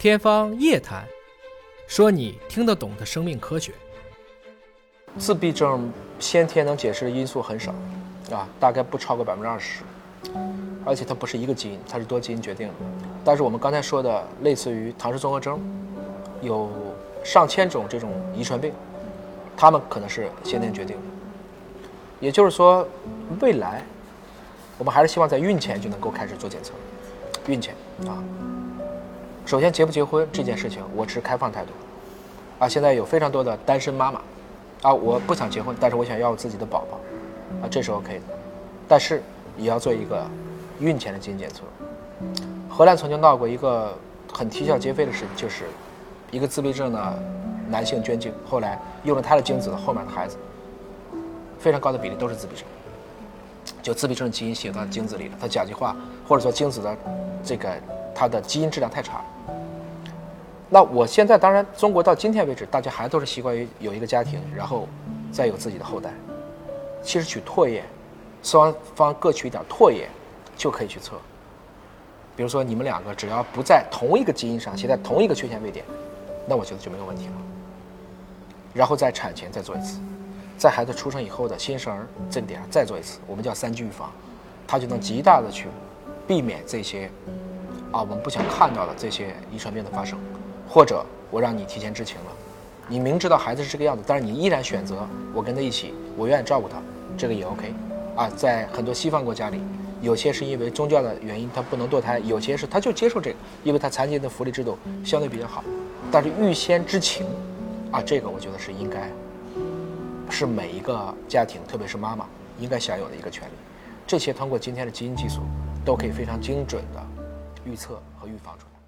天方夜谭，说你听得懂的生命科学。自闭症先天能解释的因素很少，啊，大概不超过百分之二十，而且它不是一个基因，它是多基因决定的。但是我们刚才说的，类似于唐氏综合征，有上千种这种遗传病，它们可能是先天决定的。也就是说，未来我们还是希望在孕前就能够开始做检测，孕前啊。首先，结不结婚这件事情，我持开放态度。啊，现在有非常多的单身妈妈，啊，我不想结婚，但是我想要我自己的宝宝，啊，这是 OK 的。但是也要做一个孕前的基因检测。荷兰曾经闹过一个很啼笑皆非的事情，就是一个自闭症的男性捐精，后来用了他的精子的后面的孩子，非常高的比例都是自闭症，就自闭症基因写到精子里了，他甲基化或者说精子的这个它的基因质量太差。那我现在当然，中国到今天为止，大家还都是习惯于有一个家庭，然后再有自己的后代。其实取唾液，双方各取一点唾液，就可以去测。比如说你们两个只要不在同一个基因上携带同一个缺陷位点，那我觉得就没有问题了。然后在产前再做一次，在孩子出生以后的新生儿这点再做一次，我们叫三级预防，它就能极大的去避免这些啊我们不想看到的这些遗传病的发生。或者我让你提前知情了，你明知道孩子是这个样子，但是你依然选择我跟他一起，我愿意照顾他，这个也 OK，啊，在很多西方国家里，有些是因为宗教的原因他不能堕胎，有些是他就接受这个，因为他残疾人的福利制度相对比较好，但是预先知情，啊，这个我觉得是应该，是每一个家庭，特别是妈妈应该享有的一个权利，这些通过今天的基因技术都可以非常精准的预测和预防出来。